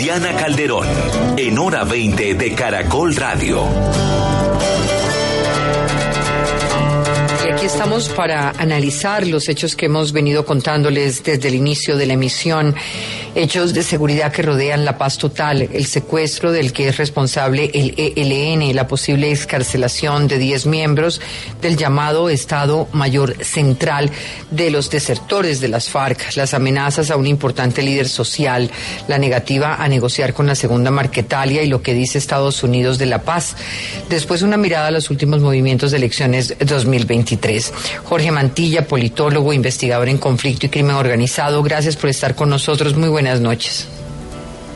Diana Calderón, en hora 20 de Caracol Radio. Aquí estamos para analizar los hechos que hemos venido contándoles desde el inicio de la emisión, hechos de seguridad que rodean la paz total, el secuestro del que es responsable el ELN, la posible excarcelación de 10 miembros del llamado Estado Mayor Central de los desertores de las FARC, las amenazas a un importante líder social, la negativa a negociar con la segunda Marquetalia y lo que dice Estados Unidos de la paz. Después una mirada a los últimos movimientos de elecciones 2023. Jorge Mantilla, politólogo, investigador en conflicto y crimen organizado, gracias por estar con nosotros. Muy buenas noches.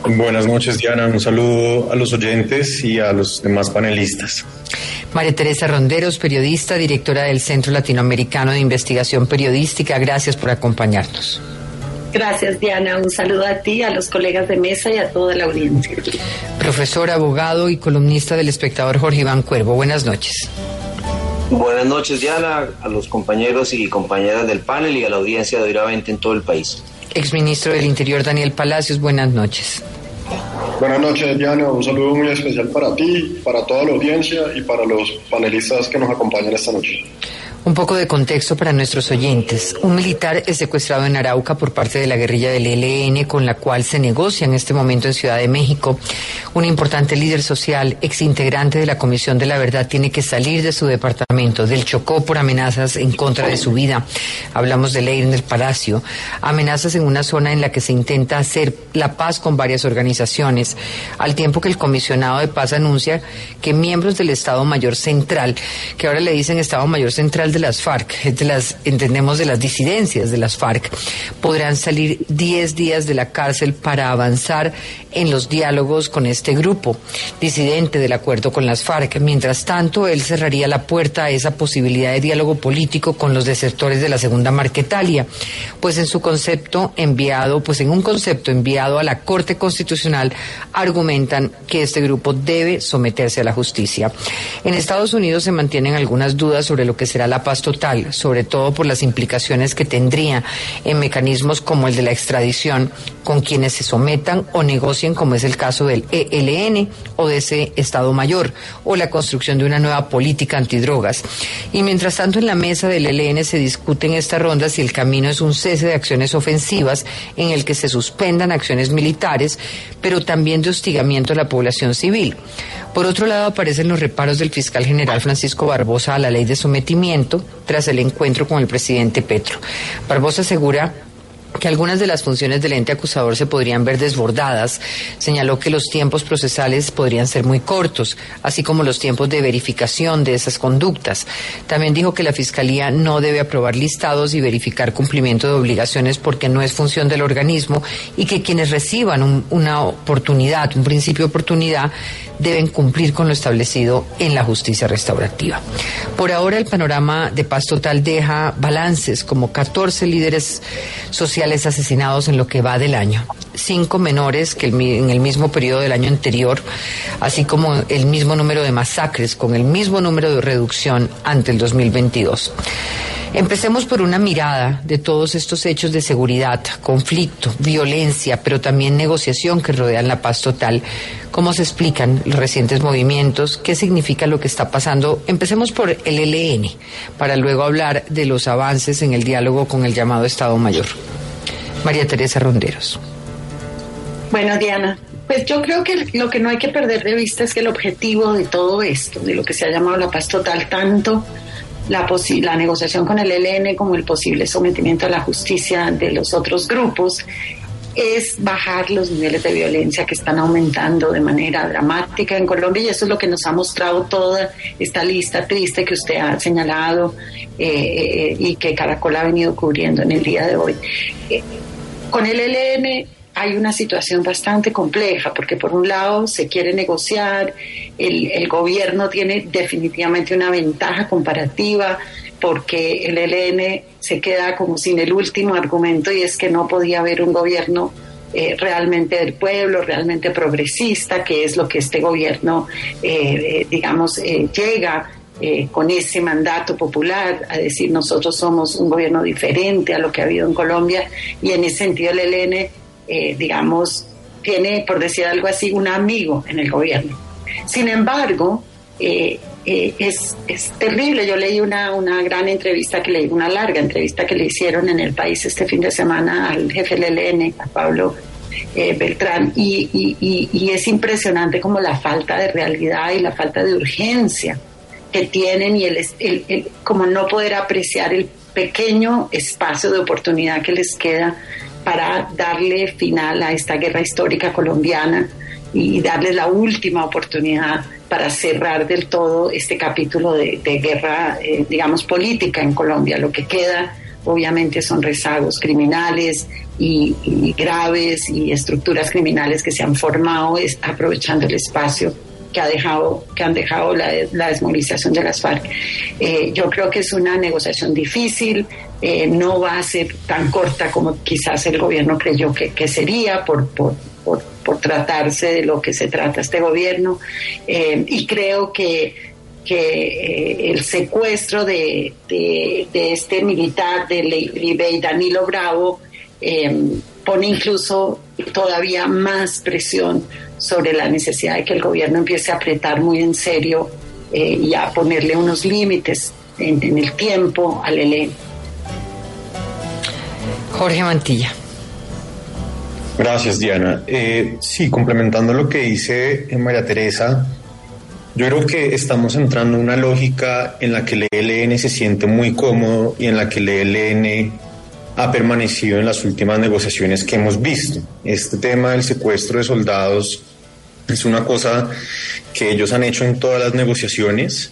Buenas noches, Diana. Un saludo a los oyentes y a los demás panelistas. María Teresa Ronderos, periodista, directora del Centro Latinoamericano de Investigación Periodística. Gracias por acompañarnos. Gracias, Diana. Un saludo a ti, a los colegas de mesa y a toda la audiencia. Profesor, abogado y columnista del espectador Jorge Iván Cuervo. Buenas noches. Buenas noches, Diana, a los compañeros y compañeras del panel y a la audiencia de Oiravente en todo el país. Exministro del Interior, Daniel Palacios, buenas noches. Buenas noches, Diana. Un saludo muy especial para ti, para toda la audiencia y para los panelistas que nos acompañan esta noche. Un poco de contexto para nuestros oyentes. Un militar es secuestrado en Arauca por parte de la guerrilla del ELN, con la cual se negocia en este momento en Ciudad de México. Un importante líder social, exintegrante de la Comisión de la Verdad, tiene que salir de su departamento, del Chocó, por amenazas en contra de su vida. Hablamos de ley en el Palacio. Amenazas en una zona en la que se intenta hacer la paz con varias organizaciones, al tiempo que el comisionado de paz anuncia que miembros del Estado Mayor Central, que ahora le dicen Estado Mayor Central de las FARC, de las, entendemos de las disidencias de las FARC, podrán salir 10 días de la cárcel para avanzar en los diálogos con este grupo disidente del acuerdo con las FARC. Mientras tanto, él cerraría la puerta a esa posibilidad de diálogo político con los desertores de la segunda Marquetalia, pues en su concepto enviado, pues en un concepto enviado a la Corte Constitucional, argumentan que este grupo debe someterse a la justicia. En Estados Unidos se mantienen algunas dudas sobre lo que será la paz total, sobre todo por las implicaciones que tendría en mecanismos como el de la extradición con quienes se sometan o negocien, como es el caso del ELN o de ese Estado Mayor, o la construcción de una nueva política antidrogas. Y mientras tanto, en la mesa del ELN se discute en esta ronda si el camino es un cese de acciones ofensivas en el que se suspendan acciones militares, pero también de hostigamiento a la población civil. Por otro lado, aparecen los reparos del fiscal general Francisco Barbosa a la ley de sometimiento tras el encuentro con el presidente Petro. Barbosa asegura que algunas de las funciones del ente acusador se podrían ver desbordadas. Señaló que los tiempos procesales podrían ser muy cortos, así como los tiempos de verificación de esas conductas. También dijo que la Fiscalía no debe aprobar listados y verificar cumplimiento de obligaciones porque no es función del organismo y que quienes reciban una oportunidad, un principio de oportunidad, deben cumplir con lo establecido en la justicia restaurativa. Por ahora el panorama de paz total deja balances como 14 líderes sociales asesinados en lo que va del año, cinco menores que en el mismo periodo del año anterior, así como el mismo número de masacres con el mismo número de reducción ante el 2022. Empecemos por una mirada de todos estos hechos de seguridad, conflicto, violencia, pero también negociación que rodean la paz total. ¿Cómo se explican los recientes movimientos? ¿Qué significa lo que está pasando? Empecemos por el ELN, para luego hablar de los avances en el diálogo con el llamado Estado Mayor. María Teresa Ronderos. Bueno, Diana, pues yo creo que lo que no hay que perder de vista es que el objetivo de todo esto, de lo que se ha llamado la paz total, tanto la, la negociación con el ELN como el posible sometimiento a la justicia de los otros grupos es bajar los niveles de violencia que están aumentando de manera dramática en Colombia y eso es lo que nos ha mostrado toda esta lista triste que usted ha señalado eh, y que Caracol ha venido cubriendo en el día de hoy. Eh, con el ELN hay una situación bastante compleja, porque por un lado se quiere negociar, el, gobierno tiene definitivamente una ventaja comparativa, porque el ELN se queda como sin el último argumento y es que no podía haber un gobierno eh, realmente del pueblo, realmente progresista, que es lo que este gobierno, eh, eh, digamos, llega con ese mandato popular a decir nosotros somos un gobierno diferente a lo que ha habido en Colombia y en ese sentido el ELN, digamos, tiene, por decir algo así, un amigo en el gobierno. Sin embargo, es, es, terrible. Yo leí una, una gran entrevista que leí, una larga entrevista que le hicieron en el país este fin de semana al jefe del ELN, a Pablo eh, Beltrán, y, y, es impresionante como la falta de realidad y la falta de urgencia que tienen y el, el, como no poder apreciar el pequeño espacio de oportunidad que les queda para darle final a esta guerra histórica colombiana y darle la última oportunidad para cerrar del todo este capítulo de, guerra, eh, digamos, política en Colombia. Lo que queda, obviamente, son rezagos criminales y, graves y estructuras criminales que se han formado aprovechando el espacio que ha dejado que han dejado la, desmovilización de las FARC. Eh, yo creo que es una negociación difícil, eh, no va a ser tan corta como quizás el gobierno creyó que, sería por, por por, tratarse de lo que se trata este gobierno. Eh, y creo que, que eh, el secuestro de, de, este militar, de Leibey Danilo Bravo, eh, pone incluso todavía más presión sobre la necesidad de que el gobierno empiece a apretar muy en serio y a ponerle unos límites en, en el tiempo al ELN. Jorge Mantilla. Gracias, Diana. Eh, sí, complementando lo que dice María Teresa, yo creo que estamos entrando en una lógica en la que el ELN se siente muy cómodo y en la que el ELN ha permanecido en las últimas negociaciones que hemos visto. Este tema del secuestro de soldados es una cosa que ellos han hecho en todas las negociaciones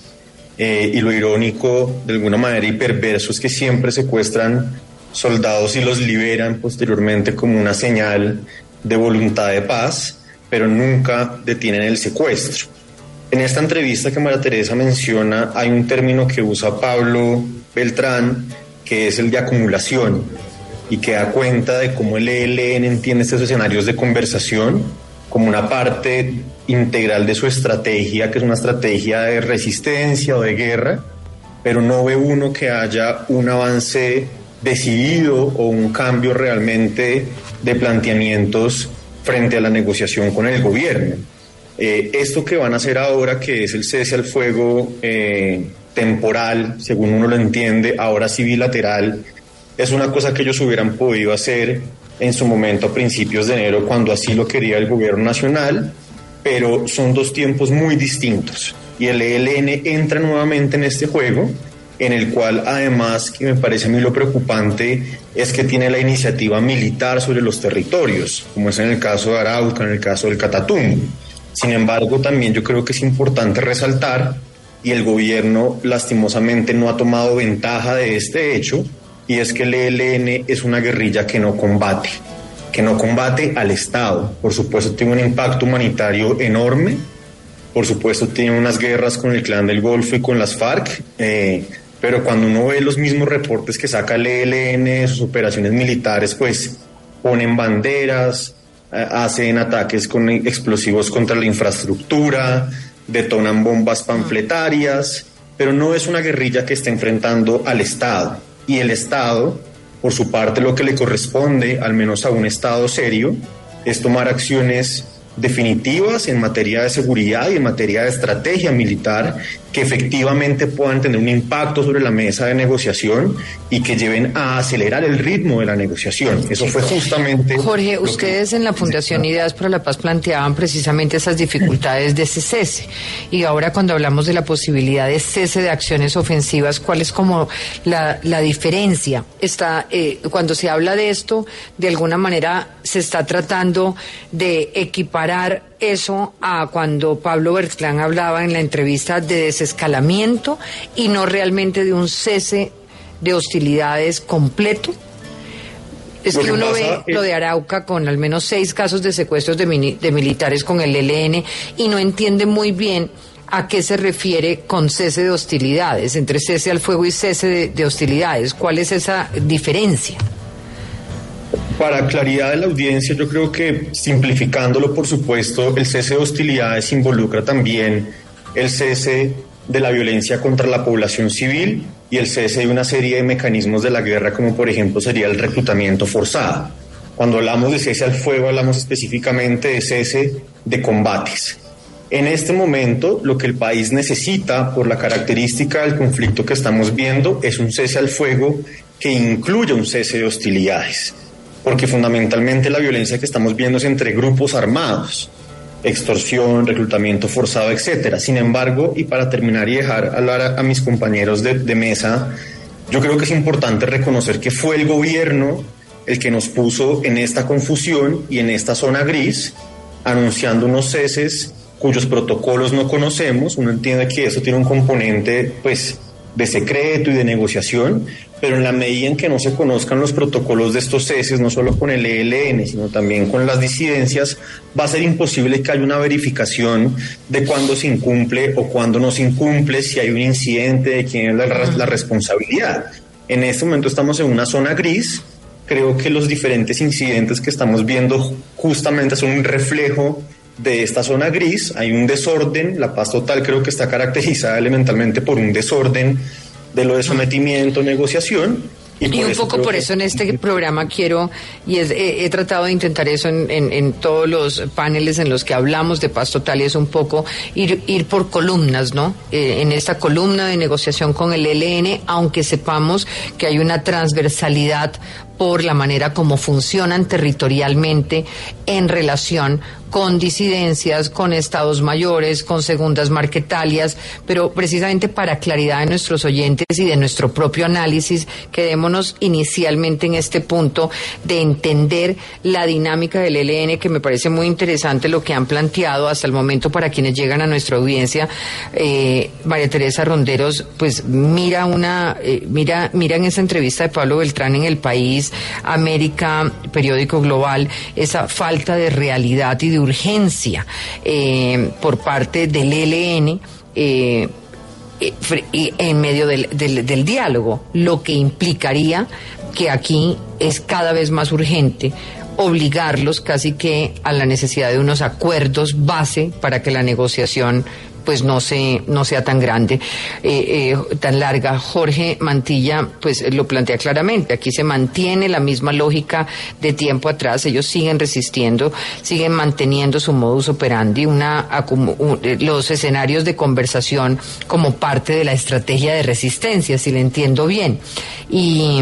eh, y lo irónico, de alguna manera, y perverso es que siempre secuestran soldados y los liberan posteriormente como una señal de voluntad de paz, pero nunca detienen el secuestro. En esta entrevista que María Teresa menciona hay un término que usa Pablo Beltrán, que es el de acumulación, y que da cuenta de cómo el ELN entiende estos escenarios de conversación como una parte integral de su estrategia, que es una estrategia de resistencia o de guerra, pero no ve uno que haya un avance decidido o un cambio realmente de planteamientos frente a la negociación con el gobierno. Eh, esto que van a hacer ahora, que es el cese al fuego eh, temporal, según uno lo entiende, ahora sí bilateral, es una cosa que ellos hubieran podido hacer en su momento a principios de enero, cuando así lo quería el gobierno nacional, pero son dos tiempos muy distintos. Y el ELN entra nuevamente en este juego en el cual además, que me parece a mí lo preocupante, es que tiene la iniciativa militar sobre los territorios, como es en el caso de Arauca, en el caso del Catatumbo. Sin embargo, también yo creo que es importante resaltar, y el gobierno lastimosamente no ha tomado ventaja de este hecho, y es que el ELN es una guerrilla que no combate, que no combate al Estado. Por supuesto, tiene un impacto humanitario enorme, por supuesto, tiene unas guerras con el clan del Golfo y con las FARC. Eh, pero cuando uno ve los mismos reportes que saca el ELN sus operaciones militares, pues ponen banderas, eh, hacen ataques con explosivos contra la infraestructura, detonan bombas panfletarias, pero no es una guerrilla que está enfrentando al Estado. Y el Estado, por su parte, lo que le corresponde, al menos a un Estado serio, es tomar acciones definitivas en materia de seguridad y en materia de estrategia militar que efectivamente puedan tener un impacto sobre la mesa de negociación y que lleven a acelerar el ritmo de la negociación. Eso fue justamente... Jorge, ustedes en la Fundación Ideas para la Paz planteaban precisamente esas dificultades de ese cese. Y ahora cuando hablamos de la posibilidad de cese de acciones ofensivas, ¿cuál es como la, la diferencia? Está, eh, cuando se habla de esto, de alguna manera se está tratando de equiparar eso a cuando Pablo Bertrán hablaba en la entrevista de desescalamiento y no realmente de un cese de hostilidades completo. Es que, uno ve lo de Arauca con al menos seis casos de secuestros de, de militares con el ELN y no entiende muy bien a qué se refiere con cese de hostilidades, entre cese al fuego y cese de, hostilidades. ¿Cuál es esa diferencia? Para claridad de la audiencia, yo creo que simplificándolo, por supuesto, el cese de hostilidades involucra también el cese de la violencia contra la población civil y el cese de una serie de mecanismos de la guerra, como por ejemplo sería el reclutamiento forzado. Cuando hablamos de cese al fuego, hablamos específicamente de cese de combates. En este momento, lo que el país necesita, por la característica del conflicto que estamos viendo, es un cese al fuego que incluya un cese de hostilidades, porque fundamentalmente la violencia que estamos viendo es entre grupos armados extorsión, reclutamiento forzado, etcétera. Sin embargo, y para terminar y dejar hablar a, mis compañeros de, de, mesa, yo creo que es importante reconocer que fue el gobierno el que nos puso en esta confusión y en esta zona gris, anunciando unos ceses cuyos protocolos no conocemos. Uno entiende que eso tiene un componente, pues, de secreto y de negociación, pero en la medida en que no se conozcan los protocolos de estos ceses, no solo con el ELN, sino también con las disidencias, va a ser imposible que haya una verificación de cuándo se incumple o cuándo no se incumple, si hay un incidente, de quién es la, la responsabilidad. En este momento estamos en una zona gris. Creo que los diferentes incidentes que estamos viendo justamente son un reflejo de esta zona gris. Hay un desorden, la paz total creo que está caracterizada elementalmente por un desorden de lo de sometimiento, negociación. Y, un poco por eso en este programa quiero, y he, tratado de intentar eso en, en, todos los paneles en los que hablamos de paz total, y es un poco ir, ir por columnas, ¿no? Eh, en esta columna de negociación con el ELN, aunque sepamos que hay una transversalidad por la manera como funcionan territorialmente en relación con disidencias, con estados mayores, con segundas marquetalias, pero precisamente para claridad de nuestros oyentes y de nuestro propio análisis, quedémonos inicialmente en este punto de entender la dinámica del ELN, que me parece muy interesante lo que han planteado hasta el momento para quienes llegan a nuestra audiencia. Eh, María Teresa Ronderos, pues mira una, eh, mira, mira en esa entrevista de Pablo Beltrán en El País, América, periódico global, esa falta de realidad y de urgencia eh, por parte del ELN. Eh, eh, en medio del, del, diálogo, lo que implicaría que aquí es cada vez más urgente obligarlos casi que a la necesidad de unos acuerdos base para que la negociación pues no, se, no sea tan grande, eh, eh, tan larga. Jorge Mantilla pues lo plantea claramente, aquí se mantiene la misma lógica de tiempo atrás, ellos siguen resistiendo, siguen manteniendo su modus operandi, una, los escenarios de conversación como parte de la estrategia de resistencia, si le entiendo bien. Y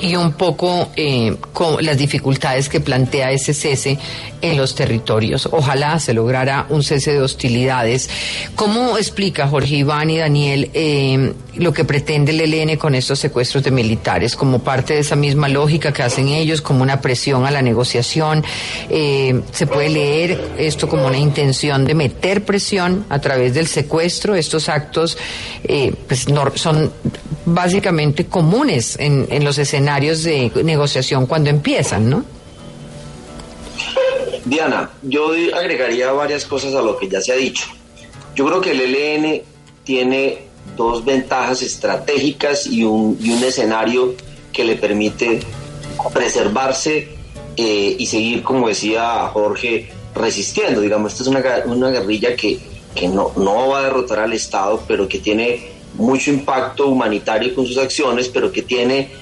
y un poco eh, las dificultades que plantea ese cese en los territorios. Ojalá se lograra un cese de hostilidades. ¿Cómo explica Jorge Iván y Daniel eh, lo que pretende el ELN con estos secuestros de militares? Como parte de esa misma lógica que hacen ellos, como una presión a la negociación. Eh, ¿Se puede leer esto como una intención de meter presión a través del secuestro? Estos actos pues son básicamente comunes en, en los escenarios escenarios de negociación cuando empiezan, ¿no? Diana, yo agregaría varias cosas a lo que ya se ha dicho. Yo creo que el ELN tiene dos ventajas estratégicas y un, y un escenario que le permite preservarse eh, y seguir, como decía Jorge, resistiendo. Digamos, esta es una, una guerrilla que, que no, no va a derrotar al Estado, pero que tiene mucho impacto humanitario con sus acciones, pero que tiene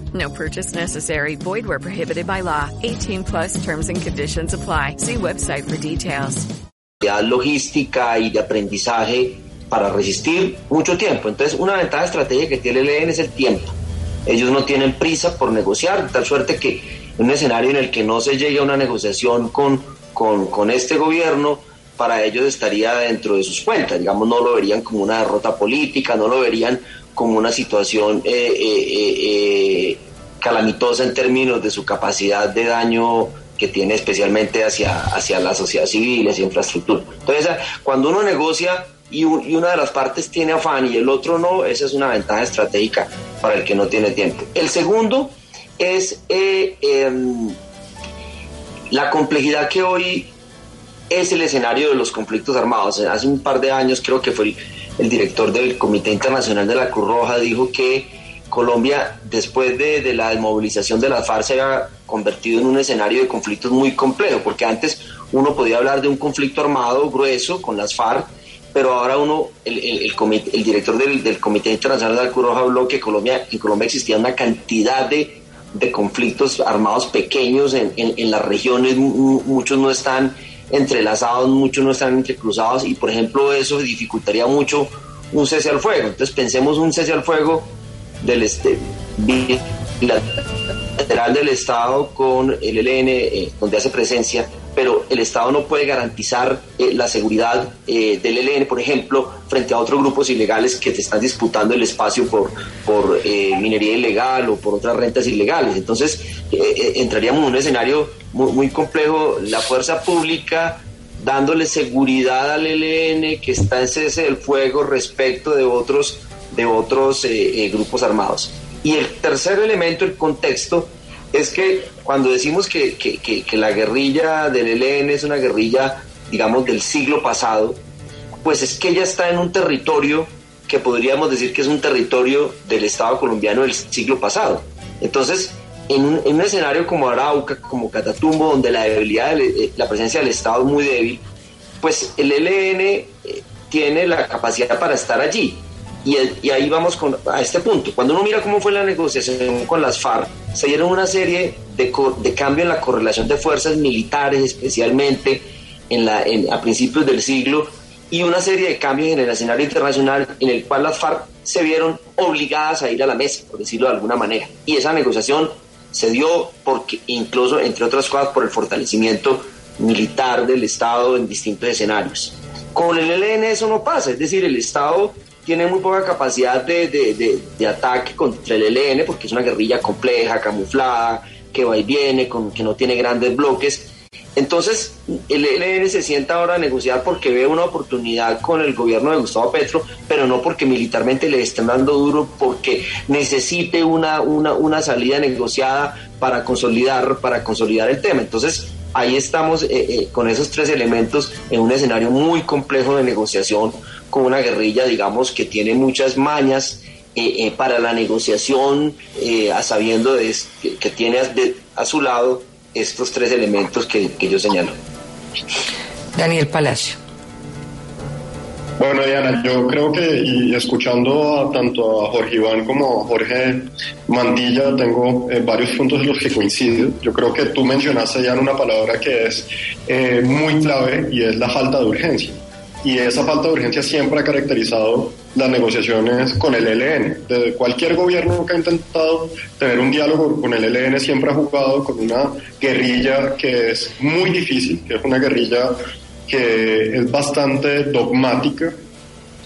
No purchase necessary. Void where prohibited by law. 18 plus terms and conditions apply. See website for details. Logística y de aprendizaje para resistir mucho tiempo. Entonces, una ventaja estratégica que tiene el ELN es el tiempo. Ellos no tienen prisa por negociar, de tal suerte que en un escenario en el que no se llegue a una negociación con, con, con este gobierno, para ellos estaría dentro de sus cuentas, digamos, no lo verían como una derrota política, no lo verían como una situación eh, eh, calamitosa en términos de su capacidad de daño que tiene especialmente hacia, hacia la sociedad civil, hacia infraestructura. Entonces, cuando uno negocia y, una de las partes tiene afán y el otro no, esa es una ventaja estratégica para el que no tiene tiempo. El segundo es eh, em, la complejidad que hoy es el escenario de los conflictos armados. Hace un par de años creo que fue el, director del Comité Internacional de la Cruz Roja dijo que Colombia, después de, la desmovilización de la FARC, se ha convertido en un escenario de conflictos muy complejo, porque antes uno podía hablar de un conflicto armado grueso con las FARC, pero ahora uno, el, el, director del, Comité Internacional de la Cruz Roja habló que Colombia, en Colombia existía una cantidad de, conflictos armados pequeños en, en, las regiones, muchos no están entrelazados, muchos no están entrecruzados, y por ejemplo eso dificultaría mucho un cese al fuego. Entonces pensemos un cese al fuego del este, bilateral del Estado con el ELN, eh, donde hace presencia, pero el Estado no puede garantizar eh, la seguridad eh, del ELN, por ejemplo, frente a otros grupos ilegales que te están disputando el espacio por, por minería ilegal o por otras rentas ilegales. Entonces, entraríamos en un escenario muy, complejo. La fuerza pública dándole seguridad al ELN que está en cese del fuego respecto de otros de otros eh, eh, grupos armados. Y el tercer elemento, el contexto, es que cuando decimos que, que, la guerrilla del ELN es una guerrilla, digamos, del siglo pasado, pues es que ella está en un territorio que podríamos decir que es un territorio del Estado colombiano del siglo pasado. Entonces, en un, en un escenario como Arauca, como Catatumbo, donde la debilidad, de, la presencia del Estado es muy débil, pues el ELN eh, tiene la capacidad para estar allí. Y, ahí vamos con, a este punto. Cuando uno mira cómo fue la negociación con las FARC, se dieron una serie de, de cambio en la correlación de fuerzas militares, especialmente en la, en, a principios del siglo, y una serie de cambios en el escenario internacional en el cual las FARC se vieron obligadas a ir a la mesa, por decirlo de alguna manera. Y esa negociación se dio porque, incluso, entre otras cosas, por el fortalecimiento militar del Estado en distintos escenarios. Con el ELN eso no pasa, es decir, el Estado tiene muy poca capacidad de, de, de, ataque contra el ELN porque es una guerrilla compleja, camuflada, que va y viene, con, que no tiene grandes bloques. Entonces, el ELN se sienta ahora a negociar porque ve una oportunidad con el gobierno de Gustavo Petro, pero no porque militarmente le estén dando duro, porque necesite una, una, salida negociada para consolidar, para consolidar el tema. Entonces, ahí estamos eh, eh, con esos tres elementos en un escenario muy complejo de negociación con una guerrilla, digamos, que tiene muchas mañas eh, para la negociación, a sabiendo de, que, tiene a, su lado estos tres elementos que, que yo señalo. Daniel Palacio. Bueno, Diana, yo creo que, y escuchando a, tanto a Jorge Iván como a Jorge Mantilla, tengo varios puntos en los que coincido. Yo creo que tú mencionaste ya una palabra que es muy clave y es la falta de urgencia y esa falta de urgencia siempre ha caracterizado las negociaciones con el ELN. Desde cualquier gobierno que ha intentado tener un diálogo con el ELN siempre ha jugado con una guerrilla que es muy difícil, que es una guerrilla que es bastante dogmática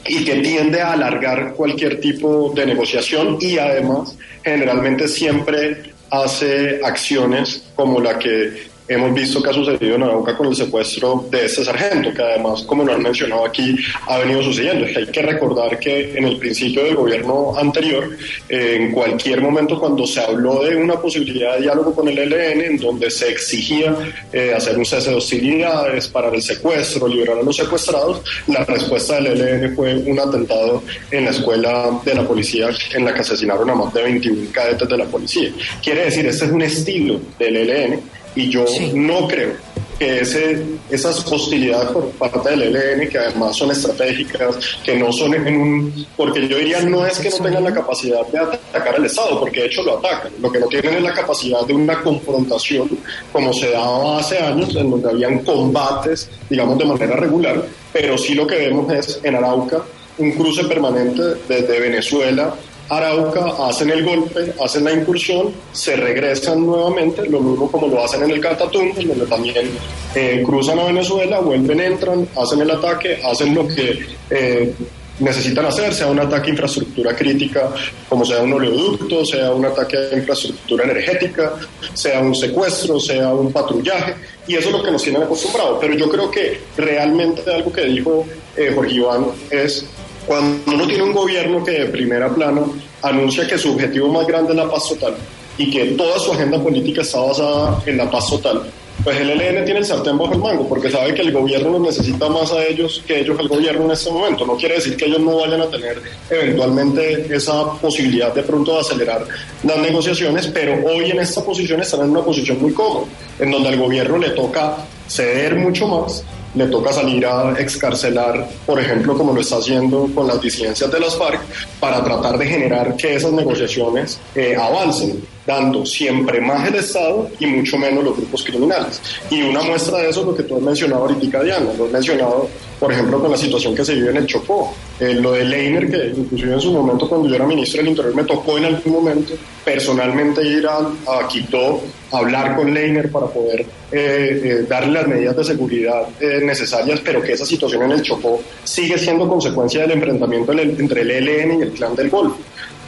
y que tiende a alargar cualquier tipo de negociación y además generalmente siempre hace acciones como la que hemos visto que ha sucedido en Arauca con el secuestro de este sargento, que además, como lo han mencionado aquí, ha venido sucediendo. hay que recordar que en el principio del gobierno anterior, en cualquier momento cuando se habló de una posibilidad de diálogo con el ELN, en donde se exigía eh, hacer un cese de hostilidades, parar el secuestro, liberar a los secuestrados, la respuesta del ELN fue un atentado en la escuela de la policía en la que asesinaron a más de 21 cadetes de la policía. Quiere decir, este es un estilo del ELN y yo no creo que ese, esas hostilidades por parte del ELN, que además son estratégicas, que no son en un... Porque yo diría, no es que no tengan la capacidad de atacar al Estado, porque de hecho lo atacan. Lo que no tienen es la capacidad de una confrontación, como se daba hace años, en donde habían combates, digamos, de manera regular, pero sí lo que vemos es en Arauca un cruce permanente desde Venezuela Arauca, hacen el golpe, hacen la incursión, se regresan nuevamente, lo mismo como lo hacen en el Catatumbo, donde también eh, cruzan a Venezuela, vuelven, entran, hacen el ataque, hacen lo que eh, necesitan hacer, sea un ataque a infraestructura crítica, como sea un oleoducto, sea un ataque a infraestructura energética, sea un secuestro, sea un patrullaje, y eso es lo que nos tienen acostumbrados. Pero yo creo que realmente algo que dijo eh, Jorge Iván es cuando uno tiene un gobierno que de primera plana anuncia que su objetivo más grande es la paz total y que toda su agenda política está basada en la paz total, pues el ELN tiene el sartén bajo el mango porque sabe que el gobierno los necesita más a ellos que ellos al gobierno en este momento. No quiere decir que ellos no vayan a tener eventualmente esa posibilidad de pronto de acelerar las negociaciones, pero hoy en esta posición están en una posición muy cómoda, en donde al gobierno le toca ceder mucho más le toca salir a excarcelar, por ejemplo, como lo está haciendo con las disidencias de las FARC, para tratar de generar que esas negociaciones eh, avancen, dando siempre más el Estado y mucho menos los grupos criminales. Y una muestra de eso es lo que tú has mencionado ahorita, Diana, lo has mencionado, por ejemplo, con la situación que se vive en el Chocó. Eh, lo de Leiner, que inclusive en su momento cuando yo era ministro del Interior me tocó en algún momento personalmente ir a, a Quito a hablar con Leiner para poder eh, eh, darle las medidas de seguridad necesarias, pero que esa situación en el Chocó sigue siendo consecuencia del enfrentamiento entre el ELN y el Clan del Golfo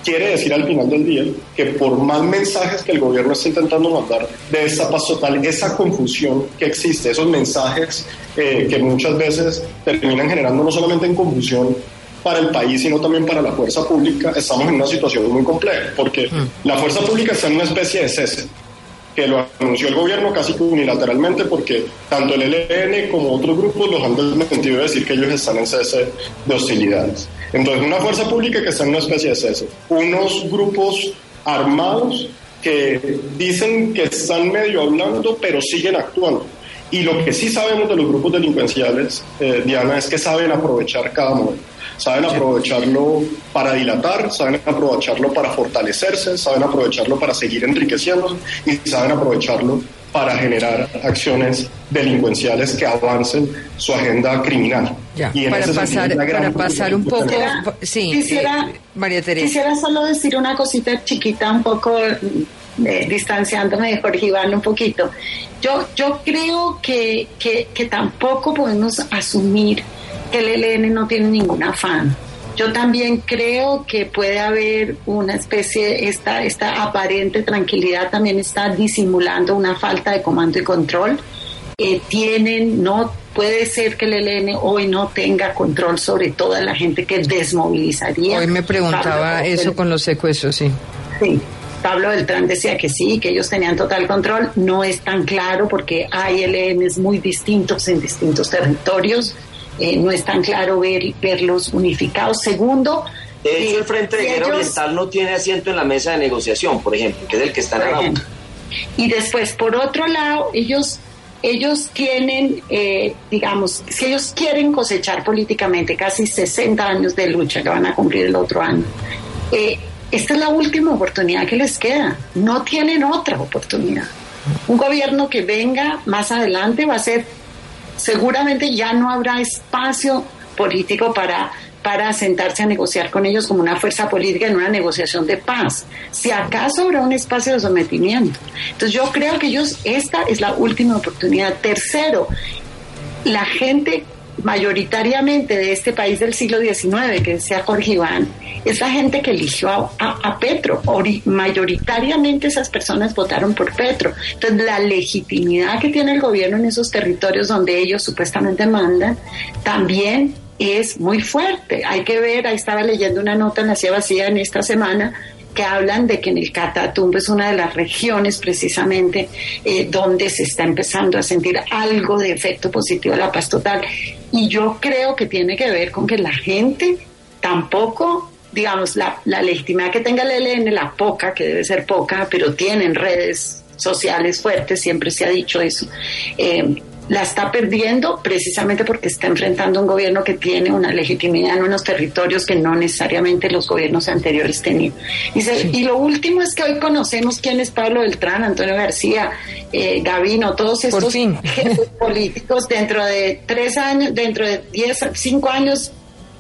quiere decir al final del día que por más mensajes que el gobierno está intentando mandar de esta paz total, esa confusión que existe, esos mensajes que muchas veces terminan generando no solamente en confusión para el país, sino también para la fuerza pública, estamos en una situación muy compleja, porque mm. la fuerza pública está en una especie de cese, que lo anunció el gobierno casi unilateralmente, porque tanto el ELN como otros grupos los han desmentido de decir que ellos están en cese de hostilidades. Entonces, una fuerza pública que está en una especie de cese, unos grupos armados que dicen que están medio hablando, pero siguen actuando. Y lo que sí sabemos de los grupos delincuenciales, eh, Diana, es que saben aprovechar cada momento saben aprovecharlo para dilatar, saben aprovecharlo para fortalecerse, saben aprovecharlo para seguir enriqueciéndose y saben aprovecharlo para generar acciones delincuenciales que avancen su agenda criminal. y para pasar, para pasar un poco, sí, quisiera, eh, María Teresa. Quisiera solo decir una cosita chiquita, un poco eh, distanciándome de Jorge Iván un poquito. Yo, yo creo que, que, que tampoco podemos asumir que el ELN no tiene ningún afán. Yo también creo que puede haber una especie, esta, esta aparente tranquilidad también está disimulando una falta de comando y control. Eh, tienen, no puede ser que el ELN hoy no tenga control sobre toda la gente que desmovilizaría. Hoy me preguntaba eso con los secuestros, sí. Sí. Pablo Beltrán decía que sí, que ellos tenían total control. No es tan claro porque hay ELNs muy distintos en distintos territorios. Eh, no es tan claro ver, verlos unificados. Segundo, de hecho, el Frente de Guerra Oriental no tiene asiento en la mesa de negociación, por ejemplo, que es el que está en la Y después, por otro lado, ellos, ellos tienen, eh, digamos, si ellos quieren cosechar políticamente casi 60 años de lucha que van a cumplir el otro año, eh, esta es la última oportunidad que les queda. No tienen otra oportunidad. Un gobierno que venga más adelante va a ser seguramente ya no habrá espacio político para para sentarse a negociar con ellos como una fuerza política en una negociación de paz. Si acaso habrá un espacio de sometimiento. Entonces yo creo que ellos, esta es la última oportunidad. Tercero, la gente mayoritariamente de este país del siglo XIX, que decía Jorge Iván, es la gente que eligió a, Petro. mayoritariamente esas personas votaron por Petro. Entonces, la legitimidad que tiene el gobierno en esos territorios donde ellos supuestamente mandan, también es muy fuerte. Hay que ver, ahí estaba leyendo una nota en la Ciudad Vacía en esta semana que hablan de que en el Catatumbo es una de las regiones precisamente eh, donde se está empezando a sentir algo de efecto positivo de la paz total. Y yo creo que tiene que ver con que la gente tampoco digamos, la, la legitimidad que tenga el ELN, la poca, que debe ser poca, pero tienen redes sociales fuertes, siempre se ha dicho eso, eh, la está perdiendo precisamente porque está enfrentando un gobierno que tiene una legitimidad en unos territorios que no necesariamente los gobiernos anteriores tenían. Y, lo último es que hoy conocemos quién es Pablo Beltrán, Antonio García, eh, Gavino, todos estos políticos dentro de tres años, dentro de diez, cinco años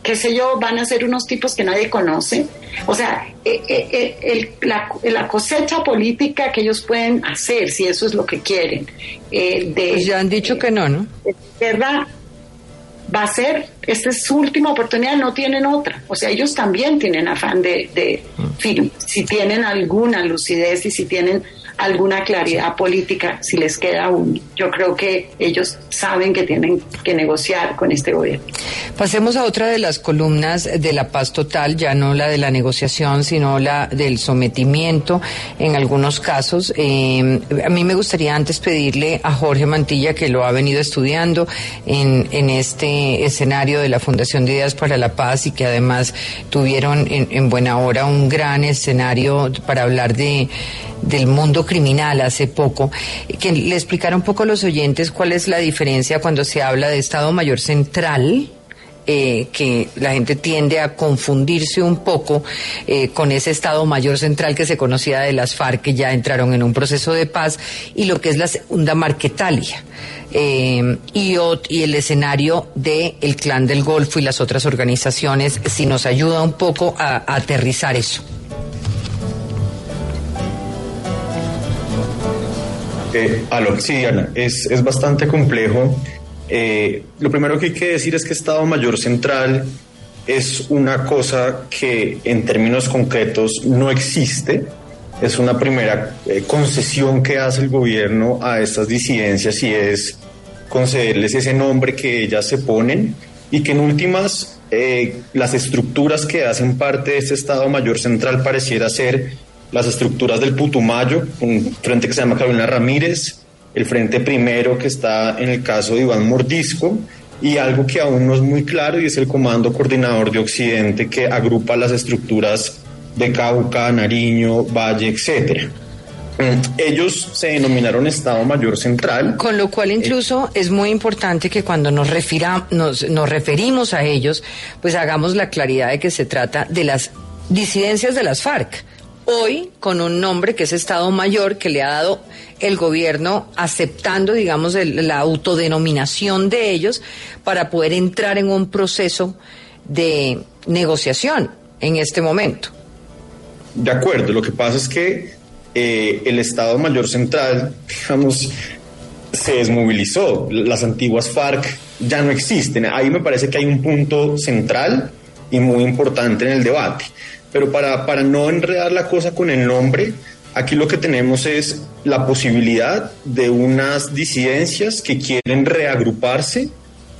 qué sé yo, van a ser unos tipos que nadie conoce. O sea, eh, eh, eh, la, cosecha política que ellos pueden hacer, si eso es lo que quieren. de, pues ya han dicho que no, ¿no? verdad, va a ser, esta es su última oportunidad, no tienen otra. O sea, ellos también tienen afán de, de mm. si tienen alguna lucidez y si tienen alguna claridad política si les queda aún. Yo creo que ellos saben que tienen que negociar con este gobierno. Pasemos a otra de las columnas de la paz total, ya no la de la negociación, sino la del sometimiento en algunos casos. Eh, a mí me gustaría antes pedirle a Jorge Mantilla, que lo ha venido estudiando en, en este escenario de la Fundación de Ideas para la Paz y que además tuvieron en, en buena hora un gran escenario para hablar de del mundo criminal hace poco, que le explicara un poco a los oyentes cuál es la diferencia cuando se habla de Estado Mayor Central, eh, que la gente tiende a confundirse un poco eh, con ese Estado Mayor Central que se conocía de las FARC, que ya entraron en un proceso de paz, y lo que es la segunda Marquetalia. Eh, y, y, el escenario del el Clan del Golfo y las otras organizaciones, si nos ayuda un poco a aterrizar eso. Eh, aló, sí, Diana, es, es bastante complejo. Eh, lo primero que hay que decir es que Estado Mayor Central es una cosa que en términos concretos no existe. Es una primera eh, concesión que hace el gobierno a estas disidencias y es concederles ese nombre que ellas se ponen y que en últimas eh, las estructuras que hacen parte de este Estado Mayor Central pareciera ser las estructuras del Putumayo, un frente que se llama Carolina Ramírez, el frente primero que está en el caso de Iván Mordisco y algo que aún no es muy claro y es el Comando Coordinador de Occidente que agrupa las estructuras de Cauca, Nariño, Valle, etcétera. Mm, ellos se denominaron Estado Mayor Central. Con lo cual incluso es muy importante que cuando nos, nos, nos referimos a ellos, pues hagamos la claridad de que se trata de las disidencias de las FARC hoy con un nombre que es Estado Mayor que le ha dado el gobierno aceptando, digamos, la autodenominación de ellos para poder entrar en un proceso de negociación en este momento. De acuerdo, lo que pasa es que eh, el Estado Mayor Central, digamos, se desmovilizó. Las antiguas FARC ya no existen. Ahí me parece que hay un punto central y muy importante en el debate. Pero para, para no enredar la cosa con el nombre, aquí lo que tenemos es la posibilidad de unas disidencias que quieren reagruparse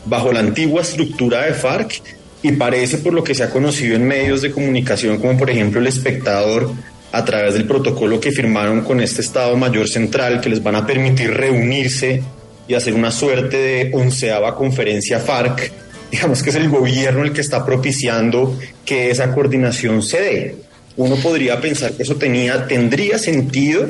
bajo la antigua estructura de FARC y parece por lo que se ha conocido en medios de comunicación como por ejemplo el espectador a través del protocolo que firmaron con este Estado Mayor Central que les van a permitir reunirse y hacer una suerte de onceava conferencia FARC digamos que es el gobierno el que está propiciando que esa coordinación se dé. Uno podría pensar que eso tenía, tendría sentido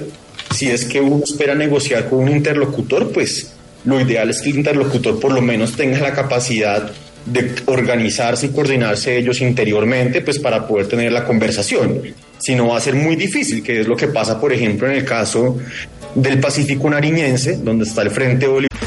si es que uno espera negociar con un interlocutor, pues lo ideal es que el interlocutor por lo menos tenga la capacidad de organizarse y coordinarse ellos interiormente, pues para poder tener la conversación. Si no va a ser muy difícil, que es lo que pasa, por ejemplo, en el caso del Pacífico Nariñense, donde está el Frente Bolivariano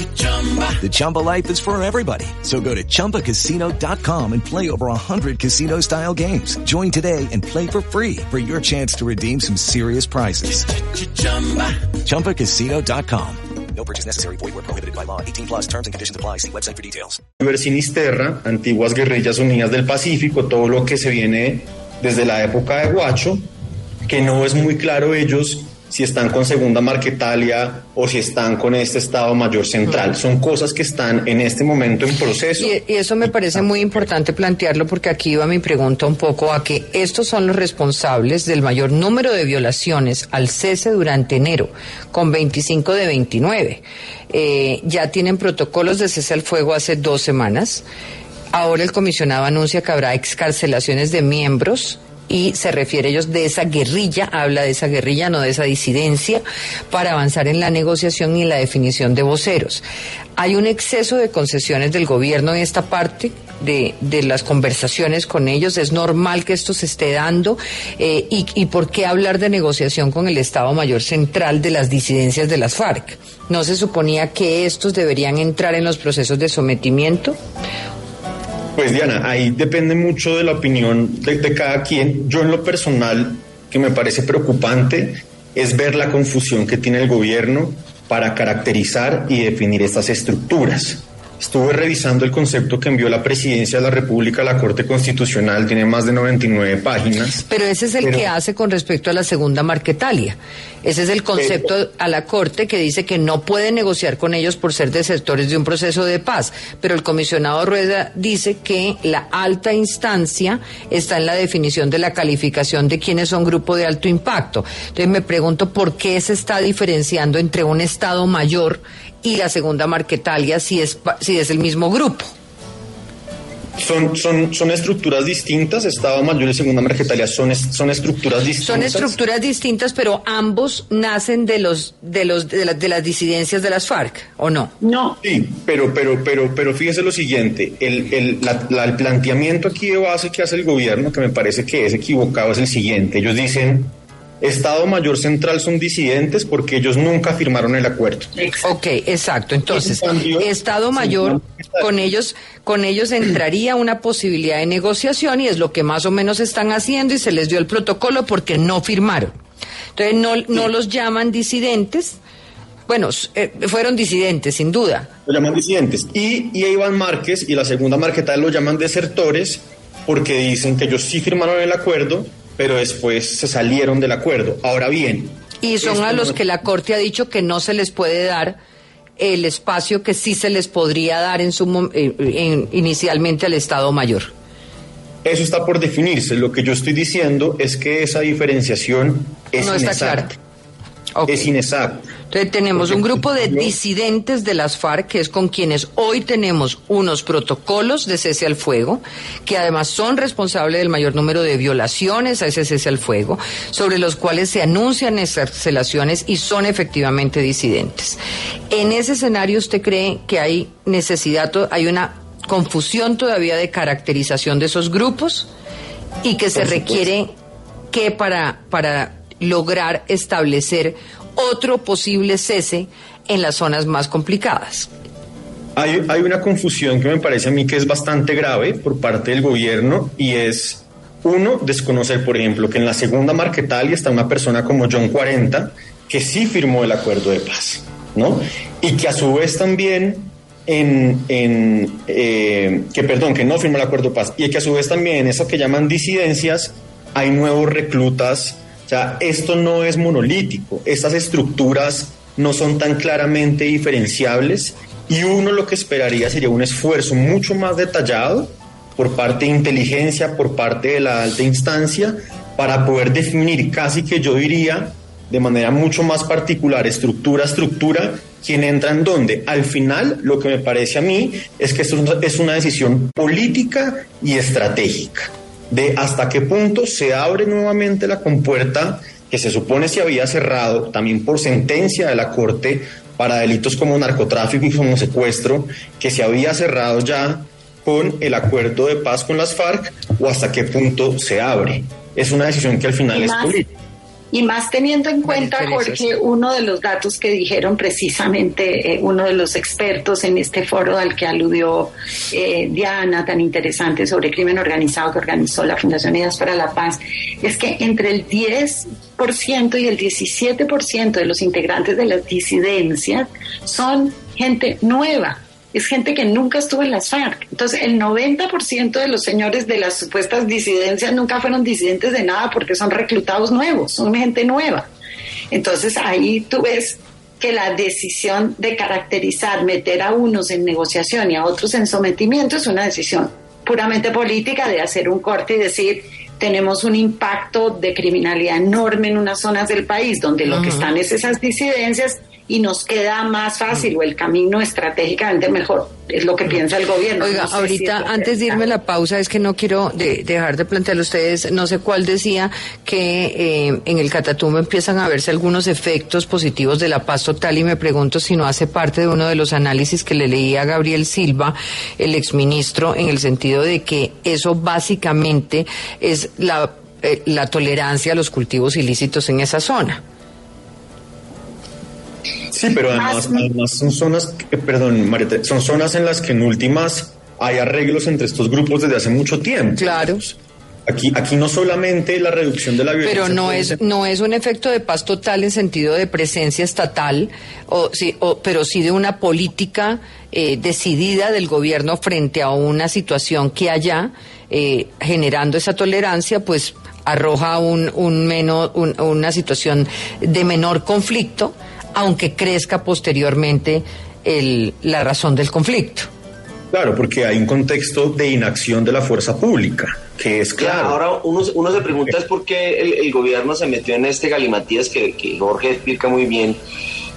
The Chumba life is for everybody. So go to ChumbaCasino.com and play over 100 casino style games. Join today and play for free for your chance to redeem some serious prizes. ChumbaCasino.com. No purchase necessary. Void where prohibited by law. 18 plus terms and conditions apply. See website for details. Sinisterra, antiguas guerrillas unidas del Pacífico, todo lo que se viene desde la época de Guacho, que no es muy claro ellos si están con Segunda Marquetalia o si están con este Estado Mayor Central. Son cosas que están en este momento en proceso. Y, y, eso me parece muy importante plantearlo porque aquí va mi pregunta un poco a que estos son los responsables del mayor número de violaciones al cese durante enero, con 25 de 29. Eh, ya tienen protocolos de cese al fuego hace dos semanas. Ahora el comisionado anuncia que habrá excarcelaciones de miembros y se refiere ellos de esa guerrilla, habla de esa guerrilla, no de esa disidencia, para avanzar en la negociación y en la definición de voceros. Hay un exceso de concesiones del gobierno en esta parte de, de las conversaciones con ellos. Es normal que esto se esté dando. Eh, y, ¿Y por qué hablar de negociación con el Estado Mayor Central de las disidencias de las FARC? ¿No se suponía que estos deberían entrar en los procesos de sometimiento? Pues Diana, ahí depende mucho de la opinión de, cada quien. Yo en lo personal, que me parece preocupante, es ver la confusión que tiene el gobierno para caracterizar y definir estas estructuras. Estuve revisando el concepto que envió la Presidencia de la República a la Corte Constitucional, tiene más de 99 páginas. Pero ese es el pero, que hace con respecto a la segunda Marquetalia. Ese es el concepto pero, a la Corte que dice que no puede negociar con ellos por ser desertores de un proceso de paz. Pero el comisionado Rueda dice que la alta instancia está en la definición de la calificación de quienes son grupo de alto impacto. Entonces me pregunto por qué se está diferenciando entre un Estado mayor y la segunda Marquetalia si es, si es el mismo grupo. Son, son, son estructuras distintas, Estado Mayor y Segunda Marquetalia son, son estructuras distintas. Son estructuras distintas, pero ambos nacen de los de los de, la, de las disidencias de las FARC, ¿o no? No. Sí, pero pero pero pero fíjese lo siguiente, el, el, la, la, el planteamiento aquí de base que hace el gobierno, que me parece que es equivocado, es el siguiente. Ellos dicen Estado Mayor Central son disidentes porque ellos nunca firmaron el acuerdo. Ok, exacto. Entonces, cambio, Estado Mayor, con ellos, con ellos entraría una posibilidad de negociación y es lo que más o menos están haciendo y se les dio el protocolo porque no firmaron. Entonces, no, no los llaman disidentes. Bueno, eh, fueron disidentes, sin duda. Lo llaman disidentes. Y, y Iván Márquez y la segunda Marquetal lo llaman desertores porque dicen que ellos sí firmaron el acuerdo, pero después se salieron del acuerdo. Ahora bien. Y son a los que la Corte ha dicho que no se les puede dar el espacio que sí se les podría dar en su, en, inicialmente al Estado Mayor. Eso está por definirse. Lo que yo estoy diciendo es que esa diferenciación es no inexacta. Está clara. Okay. Es inexacta. Entonces tenemos un grupo de disidentes de las FARC, que es con quienes hoy tenemos unos protocolos de cese al fuego, que además son responsables del mayor número de violaciones a ese cese al fuego, sobre los cuales se anuncian excarcelaciones y son efectivamente disidentes. En ese escenario, ¿usted cree que hay necesidad, hay una confusión todavía de caracterización de esos grupos y que se requiere que para, para lograr establecer otro posible cese en las zonas más complicadas. Hay, una confusión que me parece a mí que es bastante grave por parte del gobierno y es, uno, desconocer, por ejemplo, que en la segunda Marquetalia está una persona como John 40 que sí firmó el acuerdo de paz, ¿no? Y que a su vez también en, en eh, que perdón, que no firmó el acuerdo de paz y que a su vez también en eso que llaman disidencias hay nuevos reclutas o sea, esto no es monolítico, estas estructuras no son tan claramente diferenciables y uno lo que esperaría sería un esfuerzo mucho más detallado por parte de inteligencia, por parte de la alta instancia, para poder definir casi que yo diría de manera mucho más particular, estructura a estructura, quién entra en dónde. Al final, lo que me parece a mí es que esto es una decisión política y estratégica de hasta qué punto se abre nuevamente la compuerta que se supone se había cerrado también por sentencia de la Corte para delitos como narcotráfico y como secuestro, que se había cerrado ya con el acuerdo de paz con las FARC o hasta qué punto se abre. Es una decisión que al final es política. Y más teniendo en cuenta, Jorge, uno de los datos que dijeron precisamente eh, uno de los expertos en este foro al que aludió eh, Diana, tan interesante sobre crimen organizado que organizó la Fundación Unidas para la Paz, es que entre el 10% y el 17% de los integrantes de las disidencias son gente nueva, es gente que nunca estuvo en las FARC. Entonces, el 90% de los señores de las supuestas disidencias nunca fueron disidentes de nada porque son reclutados nuevos, son gente nueva. Entonces, ahí tú ves que la decisión de caracterizar, meter a unos en negociación y a otros en sometimiento es una decisión puramente política de hacer un corte y decir tenemos un impacto de criminalidad enorme en unas zonas del país donde lo que están es esas disidencias y nos queda más fácil o el camino estratégicamente mejor. Es lo que piensa el gobierno. Oiga, ahorita, antes de irme a la pausa, es que no quiero dejar de plantear a ustedes, no sé cuál decía que eh, en el Catatumbo empiezan a verse algunos efectos positivos de la paz total y me pregunto si no hace parte de uno de los análisis que le leía a Gabriel Silva, el exministro, en el sentido de que eso básicamente es la, eh, la tolerancia a los cultivos ilícitos en esa zona. Sí, pero además, son zonas, perdón, María, son zonas en las que en últimas hay arreglos entre estos grupos desde hace mucho tiempo. Claro. Aquí, aquí no solamente la reducción de la violencia. Pero no es, no es un efecto de paz total en sentido de presencia estatal, o, sí, o, pero sí de una política eh, decidida del gobierno frente a una situación que haya eh, generando esa tolerancia, pues arroja un, un menos, una situación de menor conflicto aunque crezca posteriormente el, la razón del conflicto. Claro, porque hay un contexto de inacción de la fuerza pública, que es claro. ahora uno, uno, se pregunta es por qué el, gobierno se metió en este galimatías que, que, Jorge explica muy bien,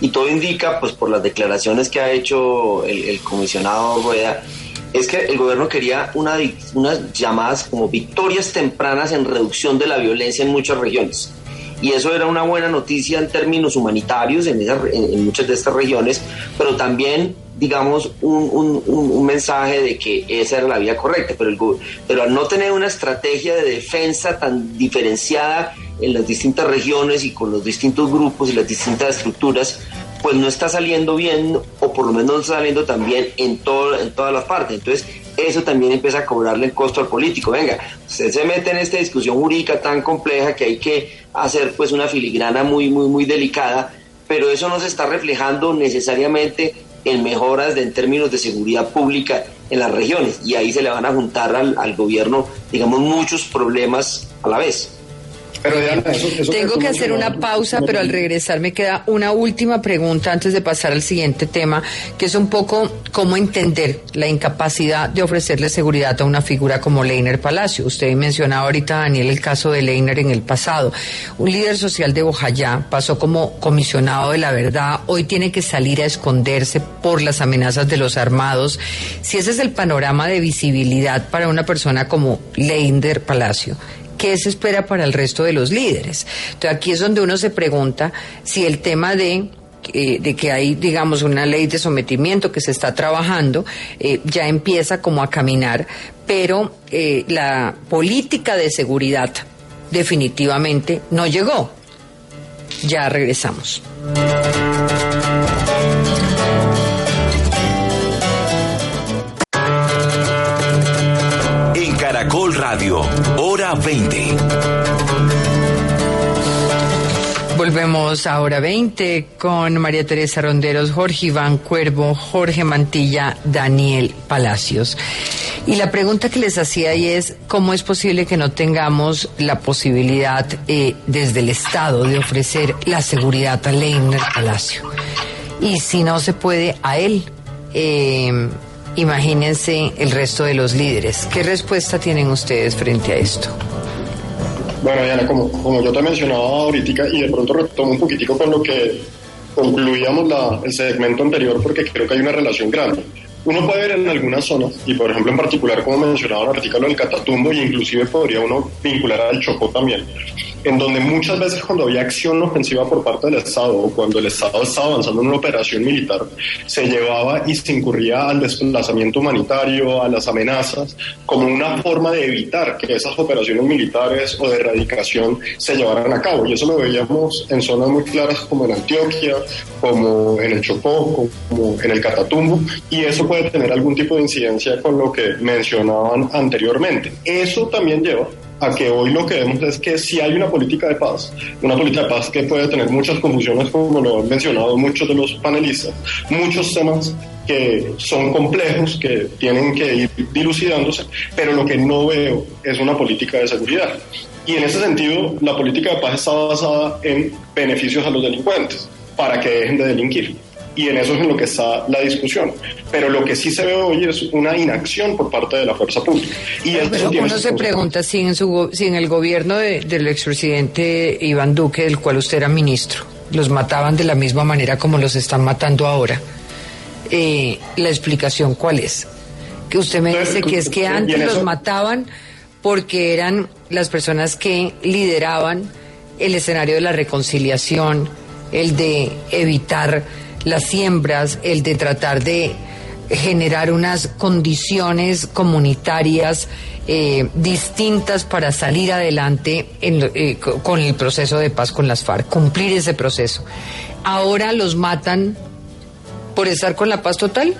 y todo indica, pues por las declaraciones que ha hecho el, el comisionado Rueda, es que el gobierno quería una, unas llamadas como victorias tempranas en reducción de la violencia en muchas regiones y eso era una buena noticia en términos humanitarios en, en, muchas de estas regiones, pero también digamos, un, un, mensaje de que esa era la vía correcta, pero, el, pero al no tener una estrategia de defensa tan diferenciada en las distintas regiones y con los distintos grupos y las distintas estructuras, pues no está saliendo bien, o por lo menos no está saliendo tan bien en, todo, en todas las partes. Entonces, eso también empieza a cobrarle el costo al político. Venga, usted se mete en esta discusión jurídica tan compleja que hay que hacer pues una filigrana muy, muy, muy delicada, pero eso no se está reflejando necesariamente en mejoras de, en términos de seguridad pública en las regiones y ahí se le van a juntar al, al gobierno, digamos, muchos problemas a la vez. Tengo que hacer una pausa, pero al regresar me queda una última pregunta antes de pasar al siguiente tema, que es un poco cómo entender la incapacidad de ofrecerle seguridad a una figura como Leiner Palacio. Usted mencionaba ahorita, Daniel, el caso de Leiner en el pasado. Un líder social de Bojayá pasó como comisionado de la verdad, hoy tiene que salir a esconderse por las amenazas de los armados. Si ese es el panorama de visibilidad para una persona como Leiner Palacio, qué se espera para el resto de los líderes. Entonces aquí es donde uno se pregunta si el tema de eh, de que hay, digamos, una ley de sometimiento que se está trabajando, eh, ya empieza como a caminar, pero eh, la política de seguridad definitivamente no llegó. Ya regresamos. Caracol Radio, hora 20. Volvemos a hora 20 con María Teresa Ronderos, Jorge Iván Cuervo, Jorge Mantilla, Daniel Palacios. Y la pregunta que les hacía ahí es, ¿cómo es posible que no tengamos la posibilidad eh, desde el Estado de ofrecer la seguridad a Leiner Palacio? Y si no se puede, a él. Eh, Imagínense el resto de los líderes. ¿Qué respuesta tienen ustedes frente a esto? Bueno, Diana, como, como yo te mencionaba ahorita y de pronto retomo un poquitico con lo que concluíamos la, el segmento anterior porque creo que hay una relación grande. Uno puede ver en algunas zonas, y por ejemplo en particular como mencionaba ahorita lo del Catatumbo, y inclusive podría uno vincular al Chocó también, en donde muchas veces cuando había acción ofensiva por parte del Estado o cuando el Estado estaba avanzando en una operación militar, se llevaba y se incurría al desplazamiento humanitario, a las amenazas, como una forma de evitar que esas operaciones militares o de erradicación se llevaran a cabo. Y eso lo veíamos en zonas muy claras como en Antioquia, como en el Chocó, como en el Catatumbo, y eso puede tener algún tipo de incidencia con lo que mencionaban anteriormente. Eso también lleva a que hoy lo que vemos es que si hay una política de paz, una política de paz que puede tener muchas confusiones, como lo han mencionado muchos de los panelistas, muchos temas que son complejos, que tienen que ir dilucidándose, pero lo que no veo es una política de seguridad. Y en ese sentido, la política de paz está basada en beneficios a los delincuentes, para que dejen de delinquir y en eso es en lo que está la discusión. Pero lo que sí se ve hoy es una inacción por parte de la fuerza pública. Y Pero uno se pregunta si en, su, si en el gobierno del expresidente Iván Duque, del cual usted era ministro, los mataban de la misma manera como los están matando ahora. Eh, la explicación cuál es? Que usted me dice que es que antes los mataban porque eran las personas que lideraban el escenario de la reconciliación, el de evitar las siembras, el de tratar de generar unas condiciones comunitarias eh, distintas para salir adelante eh, con el proceso de paz con las FARC, cumplir ese proceso. Ahora los matan por estar con la paz total.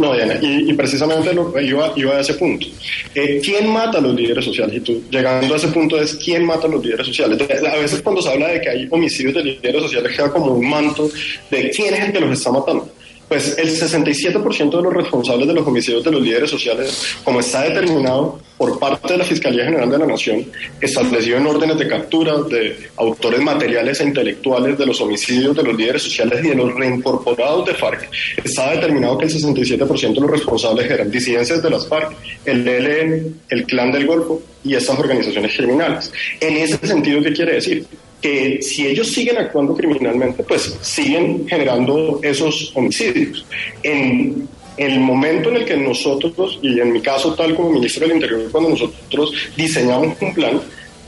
No, Diana, y, precisamente lo, iba, iba a ese punto. Eh, ¿Quién mata a los líderes sociales? Y tú, llegando a ese punto, es ¿quién mata a los líderes sociales? A veces cuando se habla de que hay homicidios de líderes sociales, queda como un manto de quién es el que los está matando. Pues el 67% de los responsables de los homicidios de los líderes sociales, como está determinado por parte de la Fiscalía General de la Nación, establecido en órdenes de captura de autores materiales e intelectuales de los homicidios de los líderes sociales y de los reincorporados de FARC, está determinado que el 67% de los responsables eran disidencias de las FARC, el ELN, el Clan del Golfo y estas organizaciones criminales. En ese sentido, ¿qué quiere decir? Que si ellos siguen actuando criminalmente, pues siguen generando esos homicidios. En el momento en el que nosotros, y en mi caso tal como ministro del Interior, cuando nosotros diseñamos un plan,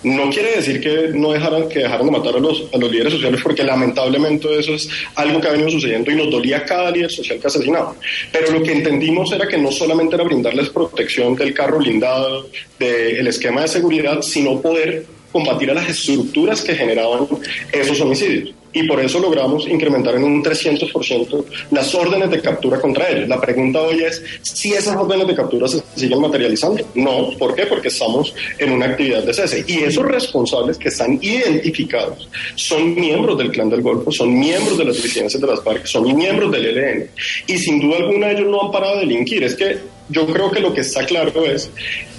no quiere decir que no dejaran, que dejaran de matar a los, a los líderes sociales, porque lamentablemente eso es algo que ha venido sucediendo y nos dolía cada líder social que asesinaba. Pero lo que entendimos era que no solamente era brindarles protección del carro blindado, del esquema de seguridad, sino poder combatir a las estructuras que generaban esos homicidios. Y por eso logramos incrementar en un 300% las órdenes de captura contra ellos. La pregunta hoy es si esas órdenes de captura se siguen materializando. No, ¿por qué? Porque estamos en una actividad de cese. Y esos responsables que están identificados son miembros del Clan del Golfo, son miembros de las disidencias de las FARC, son miembros del ELN. Y sin duda alguna ellos no han parado de delinquir. Es que yo creo que lo que está claro es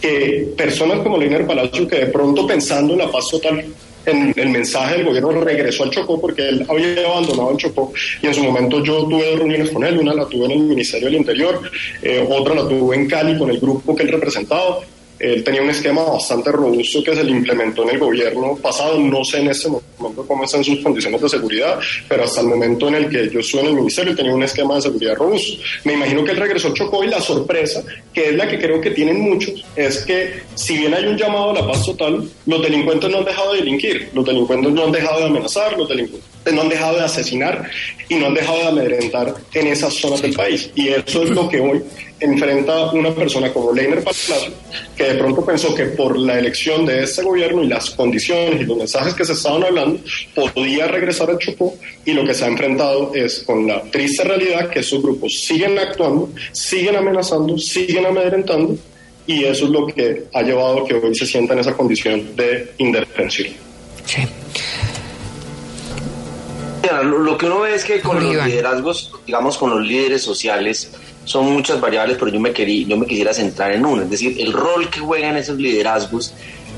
que personas como Leiner Palacio, que de pronto pensando en la paz total, en el mensaje del gobierno regresó al Chocó porque él había abandonado el Chocó y en su momento yo tuve dos reuniones con él, una la tuve en el Ministerio del Interior, eh, otra la tuve en Cali con el grupo que él representaba él tenía un esquema bastante robusto que se le implementó en el gobierno pasado. No sé en este momento cómo están sus condiciones de seguridad, pero hasta el momento en el que yo estuve en el ministerio tenía un esquema de seguridad robusto. Me imagino que él regresó Chocó y la sorpresa, que es la que creo que tienen muchos, es que si bien hay un llamado a la paz total, los delincuentes no han dejado de delinquir, los delincuentes no han dejado de amenazar, los delincuentes no han dejado de asesinar y no han dejado de amedrentar en esas zonas del país. Y eso es lo que hoy enfrenta una persona como Leiner Palacio, que de pronto pensó que por la elección de este gobierno y las condiciones y los mensajes que se estaban hablando, podía regresar al Chocó y lo que se ha enfrentado es con la triste realidad que esos grupos siguen actuando, siguen amenazando, siguen amedrentando y eso es lo que ha llevado a que hoy se sienta en esa condición de indefensión. Sí. Lo que uno ve es que con los liderazgos, digamos, con los líderes sociales, son muchas variables, pero yo me, quería, yo me quisiera centrar en una, es decir, el rol que juegan esos liderazgos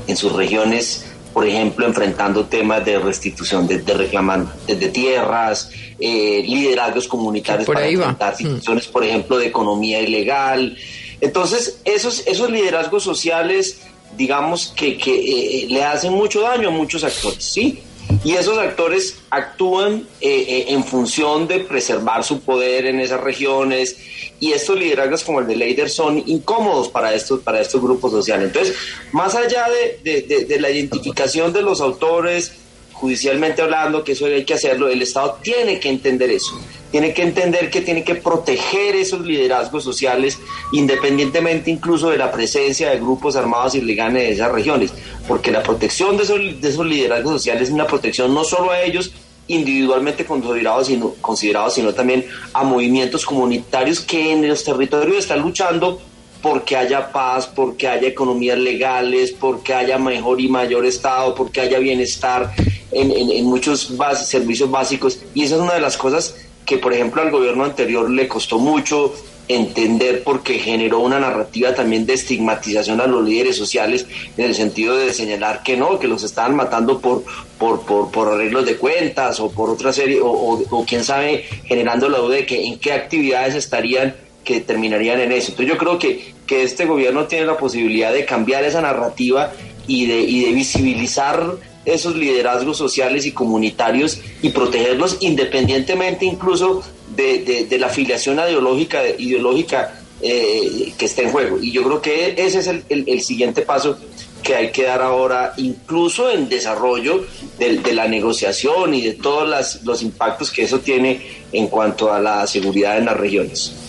en sus regiones, por ejemplo, enfrentando temas de restitución de, de de tierras, eh, liderazgos comunitarios para enfrentar mm. situaciones, por ejemplo, de economía ilegal. Entonces, esos, esos liderazgos sociales, digamos, que, que eh, le hacen mucho daño a muchos actores, ¿sí? Y esos actores actúan eh, eh, en función de preservar su poder en esas regiones y estos liderazgos como el de Leider son incómodos para estos, para estos grupos sociales. Entonces, más allá de, de la identificación de los autores, judicialmente hablando, que eso hay que hacerlo, el Estado tiene que entender eso. Tiene que entender que tiene que proteger esos liderazgos sociales independientemente incluso de la presencia de grupos armados ilegales de esas regiones, porque la protección de esos, de esos liderazgos sociales es una protección no solo a ellos individualmente considerados sino, considerados, sino también a movimientos comunitarios que en los territorios están luchando porque haya paz, porque haya economías legales, porque haya mejor y mayor Estado, porque haya bienestar en, muchos servicios básicos. Y esa es una de las cosas que, por ejemplo, al gobierno anterior le costó mucho entender porque generó una narrativa también de estigmatización a los líderes sociales en el sentido de señalar que no, que los estaban matando por, por, por, arreglos de cuentas o por otra serie, o, o, quién sabe, generando la duda de que en qué actividades estarían que terminarían en eso. Entonces yo creo que, que este gobierno tiene la posibilidad de cambiar esa narrativa y de, y de visibilizar esos liderazgos sociales y comunitarios y protegerlos independientemente incluso de, la afiliación ideológica, ideológica eh, que está en juego. Y yo creo que ese es el, siguiente paso que hay que dar ahora, incluso en desarrollo de, de la negociación y de todos las, los impactos que eso tiene en cuanto a la seguridad en las regiones.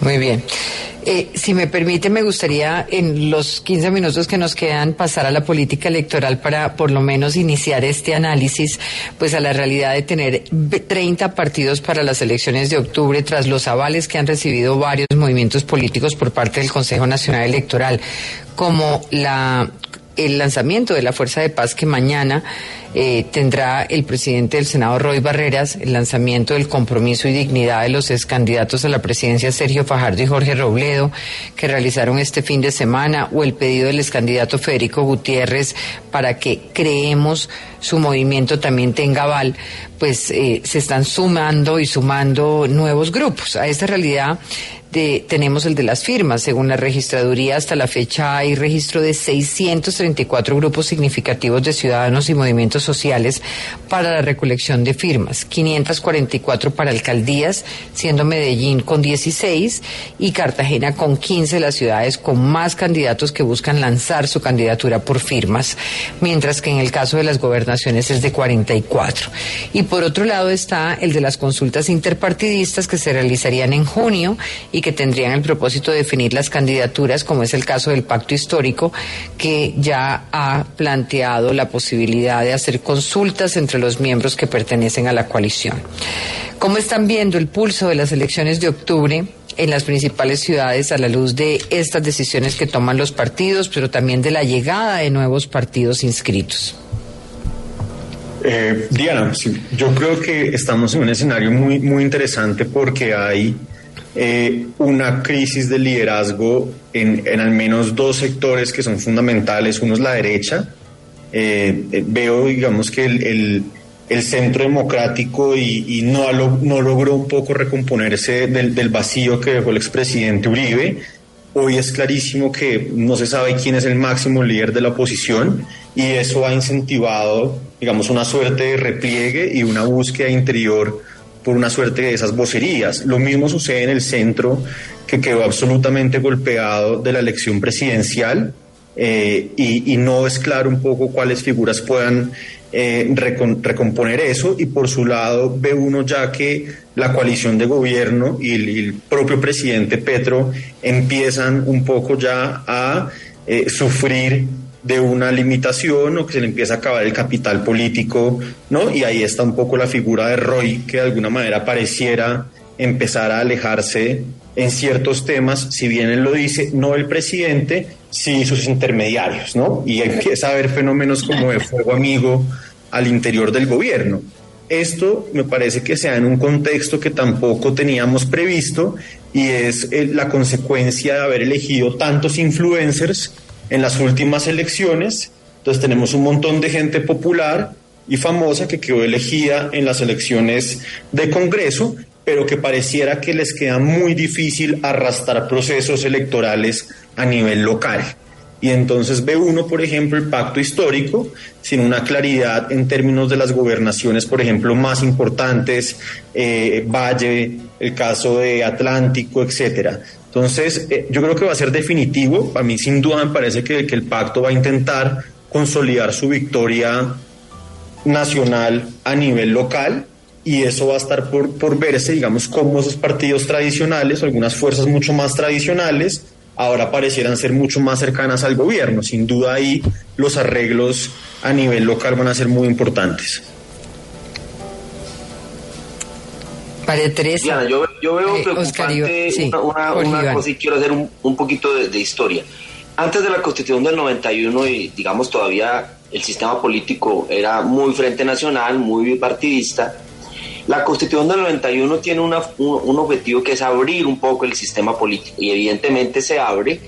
Muy bien. Eh, si me permite, me gustaría en los 15 minutos que nos quedan pasar a la política electoral para por lo menos iniciar este análisis, pues a la realidad de tener 30 partidos para las elecciones de octubre tras los avales que han recibido varios movimientos políticos por parte del Consejo Nacional Electoral, como la el lanzamiento de la Fuerza de Paz que mañana eh, tendrá el presidente del Senado, Roy Barreras, el lanzamiento del compromiso y dignidad de los ex candidatos a la presidencia, Sergio Fajardo y Jorge Robledo, que realizaron este fin de semana, o el pedido del ex candidato Federico Gutiérrez para que creemos su movimiento también tenga aval, pues eh, se están sumando y sumando nuevos grupos. A esta realidad tenemos el de las firmas. Según la registraduría, hasta la fecha hay registro de 634 grupos significativos de ciudadanos y movimientos sociales para la recolección de firmas. 544 para alcaldías, siendo Medellín con 16 y Cartagena con 15 las ciudades con más candidatos que buscan lanzar su candidatura por firmas, mientras que en el caso de las gobernaciones es de 44. Y por otro lado está el de las consultas interpartidistas que se realizarían en junio y que tendrían el propósito de definir las candidaturas, como es el caso del pacto histórico, que ya ha planteado la posibilidad de hacer consultas entre los miembros que pertenecen a la coalición. ¿Cómo están viendo el pulso de las elecciones de octubre? en las principales ciudades a la luz de estas decisiones que toman los partidos, pero también de la llegada de nuevos partidos inscritos. Eh, Diana, yo creo que estamos en un escenario muy, muy interesante porque hay eh, una crisis de liderazgo en, en, al menos dos sectores que son fundamentales. Uno es la derecha. Eh, eh, veo, digamos, que el, el, centro democrático y, y no, no, logró un poco recomponerse del, del vacío que dejó el expresidente Uribe. Hoy es clarísimo que no se sabe quién es el máximo líder de la oposición y eso ha incentivado, digamos, una suerte de repliegue y una búsqueda interior por una suerte de esas vocerías. Lo mismo sucede en el centro, que quedó absolutamente golpeado de la elección presidencial eh, y, no es claro un poco cuáles figuras puedan eh, recomponer eso. Y por su lado ve uno ya que la coalición de gobierno y el, propio presidente Petro empiezan un poco ya a eh, sufrir de una limitación o que se le empieza a acabar el capital político, ¿no? Y ahí está un poco la figura de Roy, que de alguna manera pareciera empezar a alejarse en ciertos temas, si bien él lo dice, no el presidente, sí sus intermediarios, ¿no? Y empieza a haber fenómenos como de fuego amigo al interior del gobierno. Esto me parece que sea en un contexto que tampoco teníamos previsto y es eh, la consecuencia de haber elegido tantos influencers en las últimas elecciones. Entonces tenemos un montón de gente popular y famosa que quedó elegida en las elecciones de Congreso, pero que pareciera que les queda muy difícil arrastrar procesos electorales a nivel local. Y entonces ve uno, por ejemplo, el pacto histórico sin una claridad en términos de las gobernaciones, por ejemplo, más importantes, eh, Valle, el caso de Atlántico, etcétera. Entonces, eh, yo creo que va a ser definitivo. A mí, sin duda, me parece que, que el pacto va a intentar consolidar su victoria nacional a nivel local y eso va a estar por, por verse, digamos, cómo esos partidos tradicionales, algunas fuerzas mucho más tradicionales, ahora parecieran ser mucho más cercanas al gobierno. Sin duda ahí los arreglos a nivel local van a ser muy importantes. María Teresa. Diana, yo, yo veo eh, Oscar sí, una, una- cosa y quiero hacer un, un poquito de, de historia. Antes de la constitución del 91 y digamos todavía el sistema político era muy frente nacional, muy bipartidista, la constitución del 91 tiene una- un, un objetivo que es abrir un poco el sistema político y evidentemente se abre,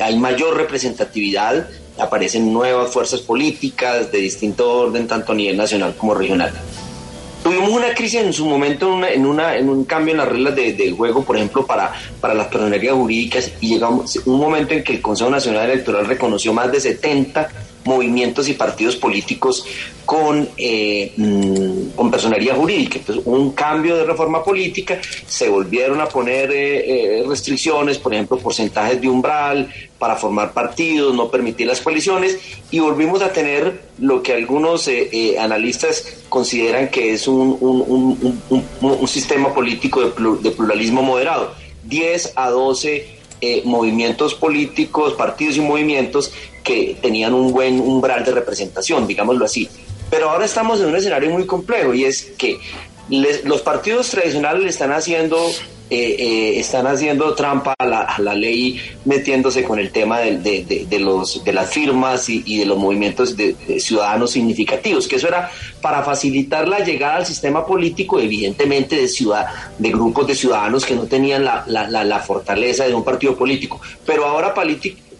hay mayor representatividad, aparecen nuevas fuerzas políticas de distinto orden, tanto a nivel nacional como regional. Tuvimos una crisis en su momento, en, una- en, un cambio en las reglas de, juego, por ejemplo, para, para las personerías jurídicas, y llegamos un momento en que el Consejo Nacional Electoral reconoció más de 70 movimientos y partidos políticos con, eh, mm, con personería jurídica. Entonces, un cambio de reforma política, se volvieron a poner eh, eh, restricciones, por ejemplo, porcentajes de umbral para formar partidos, no permitir las coaliciones, y volvimos a tener lo que algunos eh, eh, analistas consideran que es un, un- sistema político de pluralismo moderado. 10 a 12 eh, movimientos políticos, partidos y movimientos que tenían un buen umbral de representación, digámoslo así. Pero ahora estamos en un escenario muy complejo y es que les- los partidos tradicionales le están haciendo eh, eh, están haciendo trampa a la, ley metiéndose con el tema de, de- los, de las firmas y, de los movimientos de, ciudadanos significativos, que eso era para facilitar la llegada al sistema político, evidentemente de, ciudad, de grupos de ciudadanos que no tenían la, la- la- fortaleza de un partido político. Pero ahora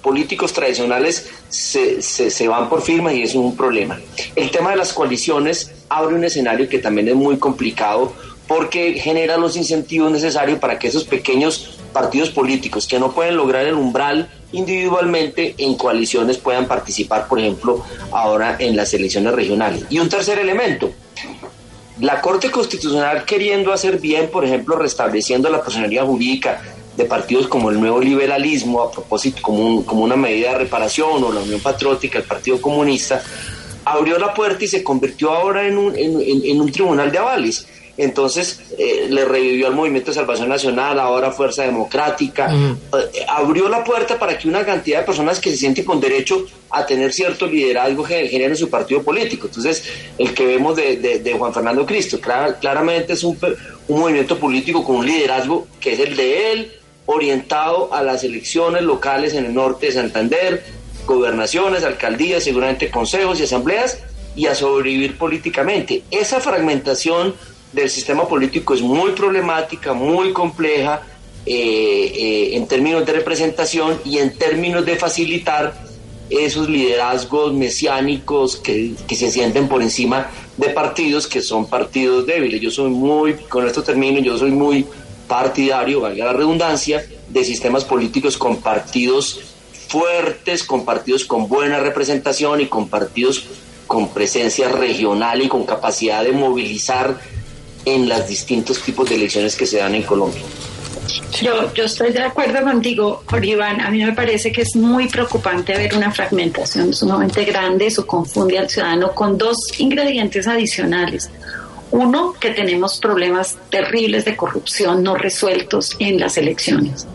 políticos tradicionales se, se- se van por firmas y es un problema. El tema de las coaliciones abre un escenario que también es muy complicado porque genera los incentivos necesarios para que esos pequeños partidos políticos que no pueden lograr el umbral individualmente en coaliciones puedan participar, por ejemplo, ahora en las elecciones regionales. Y un tercer elemento, la Corte Constitucional queriendo hacer bien, por ejemplo, restableciendo la personalidad jurídica de partidos como el nuevo liberalismo, a propósito, como, un- como una medida de reparación, o la Unión Patriótica, el Partido Comunista, abrió la puerta y se convirtió ahora en un, en- un tribunal de avales. Entonces eh, le revivió al Movimiento de Salvación Nacional, ahora Fuerza Democrática, eh, abrió la puerta para que una cantidad de personas que se sienten con derecho a tener cierto liderazgo ge- generen su partido político. Entonces, el que vemos de, de- de Juan Fernando Cristo, clara- claramente es un, un movimiento político con un liderazgo que es el de él, orientado a las elecciones locales en el norte de Santander, gobernaciones, alcaldías, seguramente consejos y asambleas, y a sobrevivir políticamente. Esa fragmentación del sistema político es muy problemática, muy compleja eh, eh, en términos de representación y en términos de facilitar esos liderazgos mesiánicos que, que se sienten por encima de partidos que son partidos débiles. Yo soy muy, con esto termino, yo soy muy partidario, valga la redundancia, de sistemas políticos con partidos fuertes, con partidos con buena representación y con partidos con presencia regional y con capacidad de movilizar en los distintos tipos de elecciones que se dan en Colombia. Yo, yo estoy de acuerdo contigo, Jorge Iván. A mí me parece que es muy preocupante ver una fragmentación sumamente grande. Eso confunde al ciudadano con dos ingredientes adicionales. Uno, que tenemos problemas terribles de corrupción no resueltos en las elecciones,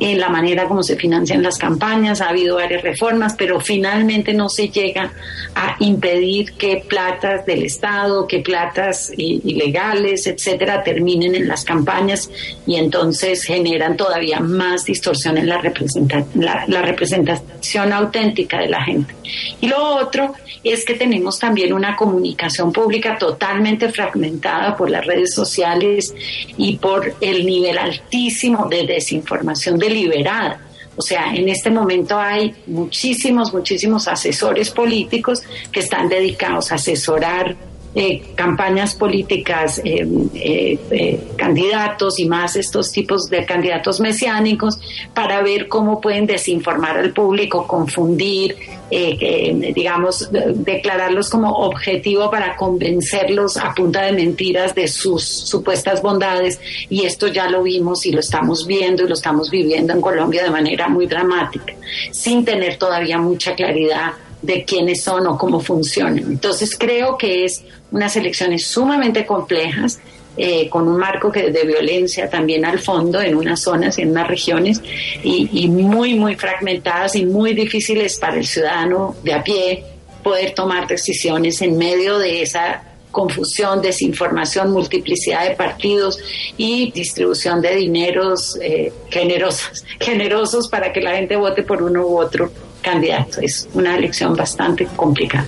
en la manera como se financian las campañas. Ha habido varias reformas, pero finalmente no se llega a impedir que platas del Estado, que platas ilegales, etcétera, terminen en las campañas y entonces generan todavía más distorsión en la, representa- la, la representación auténtica de la gente. Y lo otro es que tenemos también una comunicación pública totalmente fragmentada por las redes sociales y por el nivel altísimo de desinformación deliberada. O sea, en este momento hay muchísimos, muchísimos asesores políticos que están dedicados a asesorar eh, campañas políticas, eh, eh, eh, candidatos y más estos tipos de candidatos mesiánicos para ver cómo pueden desinformar al público, confundir, digamos, de- declararlos como objetivo para convencerlos a punta de mentiras de sus supuestas bondades. Y esto ya lo vimos y lo estamos viendo y lo estamos viviendo en Colombia de manera muy dramática, sin tener todavía mucha claridad de quiénes son o cómo funcionan. Entonces creo que es unas elecciones sumamente complejas, eh, con un marco que de violencia también al fondo en unas zonas y en unas regiones y, muy, muy fragmentadas y muy difíciles para el ciudadano de a pie poder tomar decisiones en medio de esa confusión, desinformación, multiplicidad de partidos y distribución de dineros eh, generosos, generosos para que la gente vote por uno u otro candidato. Es una elección bastante complicada.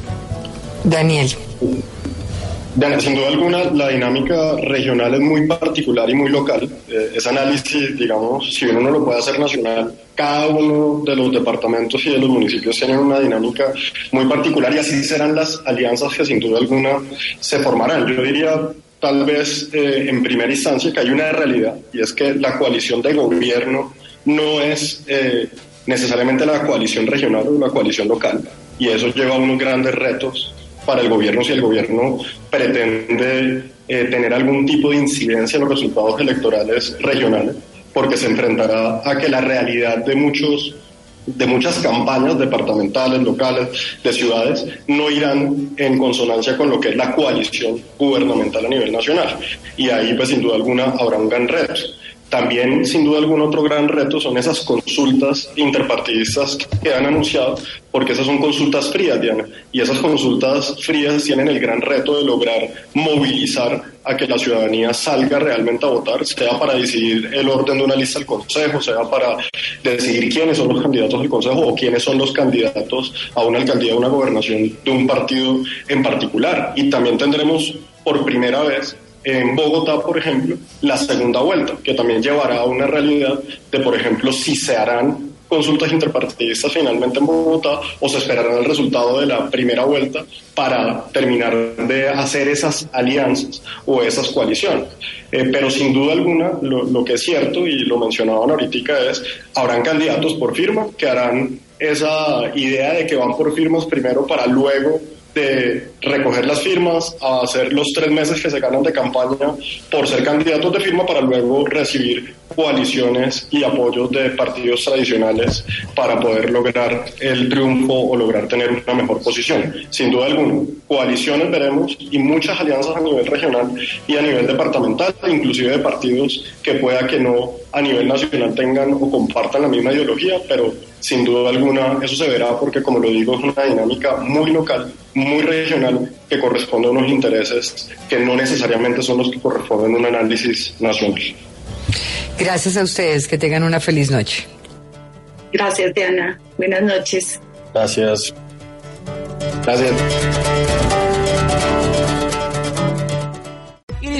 Daniel. Sin duda alguna, la dinámica regional es muy particular y muy local. Eh, ese análisis, digamos, si uno no lo puede hacer nacional, cada uno de los departamentos y de los municipios tienen una dinámica muy particular y así serán las alianzas que sin duda alguna se formarán. Yo diría tal vez eh, en primera instancia que hay una realidad y es que la coalición de gobierno no es eh, necesariamente la coalición regional o la coalición local y eso lleva a unos grandes retos para el gobierno si el gobierno pretende eh, tener algún tipo de incidencia en los resultados electorales regionales, porque se enfrentará a que la realidad de muchos de muchas campañas departamentales, locales, de ciudades, no irán en consonancia con lo que es la coalición gubernamental a nivel nacional. Y ahí, pues, sin duda alguna, habrá un gran reto. También, sin duda algún otro gran reto son esas consultas interpartidistas que han anunciado, porque esas son consultas frías, Diana, y esas consultas frías tienen el gran reto de lograr movilizar a que la ciudadanía salga realmente a votar, sea para decidir el orden de una lista al Consejo, sea para decidir quiénes son los candidatos del Consejo o quiénes son los candidatos a una alcaldía, a una gobernación de un partido en particular. Y también tendremos por primera vez en Bogotá, por ejemplo, la segunda vuelta, que también llevará a una realidad de, por ejemplo, si se harán consultas interpartidistas finalmente en Bogotá o se esperará el resultado de la primera vuelta para terminar de hacer esas alianzas o esas coaliciones. Eh, pero sin duda alguna, lo, lo, que es cierto, y lo mencionaban ahorita, es, habrán candidatos por firma que harán esa idea de que van por firmas primero para luego de recoger las firmas, a hacer los tres meses que se ganan de campaña por ser candidatos de firma para luego recibir coaliciones y apoyos de partidos tradicionales para poder lograr el triunfo o lograr tener una mejor posición. Sin duda alguna, coaliciones veremos y muchas alianzas a nivel regional y a nivel departamental, inclusive de partidos que pueda que no a nivel nacional tengan o compartan la misma ideología, pero sin duda alguna eso se verá porque, como lo digo, es una dinámica muy local, muy regional, que corresponde a unos intereses que no necesariamente son los que corresponden a un análisis nacional. Gracias a ustedes, que tengan una feliz noche. Gracias, Diana. Buenas noches. Gracias. Gracias.